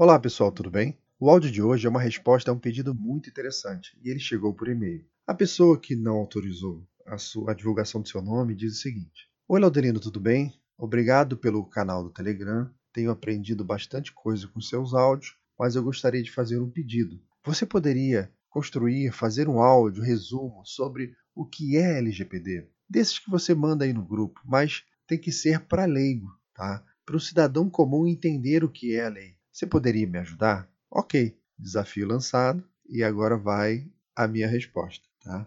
Olá pessoal, tudo bem? O áudio de hoje é uma resposta a um pedido muito interessante e ele chegou por e-mail. A pessoa que não autorizou a, sua, a divulgação do seu nome diz o seguinte: Oi Laudelino, tudo bem? Obrigado pelo canal do Telegram. Tenho aprendido bastante coisa com seus áudios, mas eu gostaria de fazer um pedido. Você poderia construir, fazer um áudio, resumo sobre o que é LGPD? Desses que você manda aí no grupo, mas tem que ser para leigo, tá? Para o cidadão comum entender o que é a lei. Você poderia me ajudar? Ok, desafio lançado e agora vai a minha resposta.